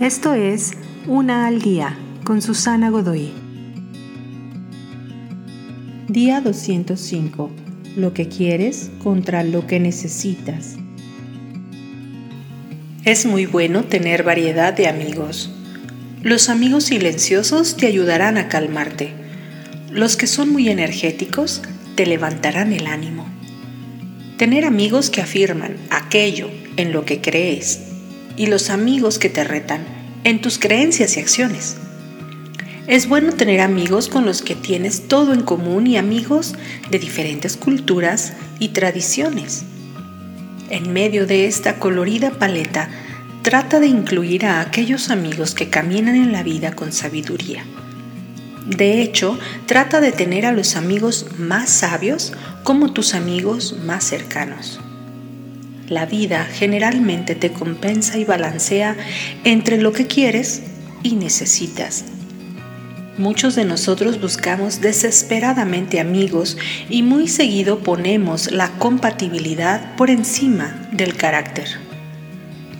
Esto es Una al Día con Susana Godoy. Día 205. Lo que quieres contra lo que necesitas. Es muy bueno tener variedad de amigos. Los amigos silenciosos te ayudarán a calmarte. Los que son muy energéticos te levantarán el ánimo. Tener amigos que afirman aquello en lo que crees y los amigos que te retan en tus creencias y acciones. Es bueno tener amigos con los que tienes todo en común y amigos de diferentes culturas y tradiciones. En medio de esta colorida paleta, trata de incluir a aquellos amigos que caminan en la vida con sabiduría. De hecho, trata de tener a los amigos más sabios como tus amigos más cercanos. La vida generalmente te compensa y balancea entre lo que quieres y necesitas. Muchos de nosotros buscamos desesperadamente amigos y muy seguido ponemos la compatibilidad por encima del carácter.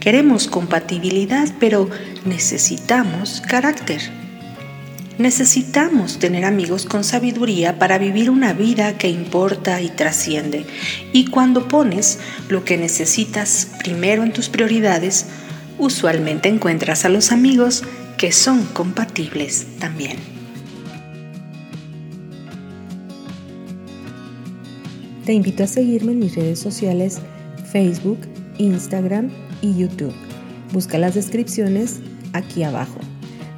Queremos compatibilidad, pero necesitamos carácter. Necesitamos tener amigos con sabiduría para vivir una vida que importa y trasciende. Y cuando pones lo que necesitas primero en tus prioridades, usualmente encuentras a los amigos que son compatibles también. Te invito a seguirme en mis redes sociales Facebook, Instagram y YouTube. Busca las descripciones aquí abajo.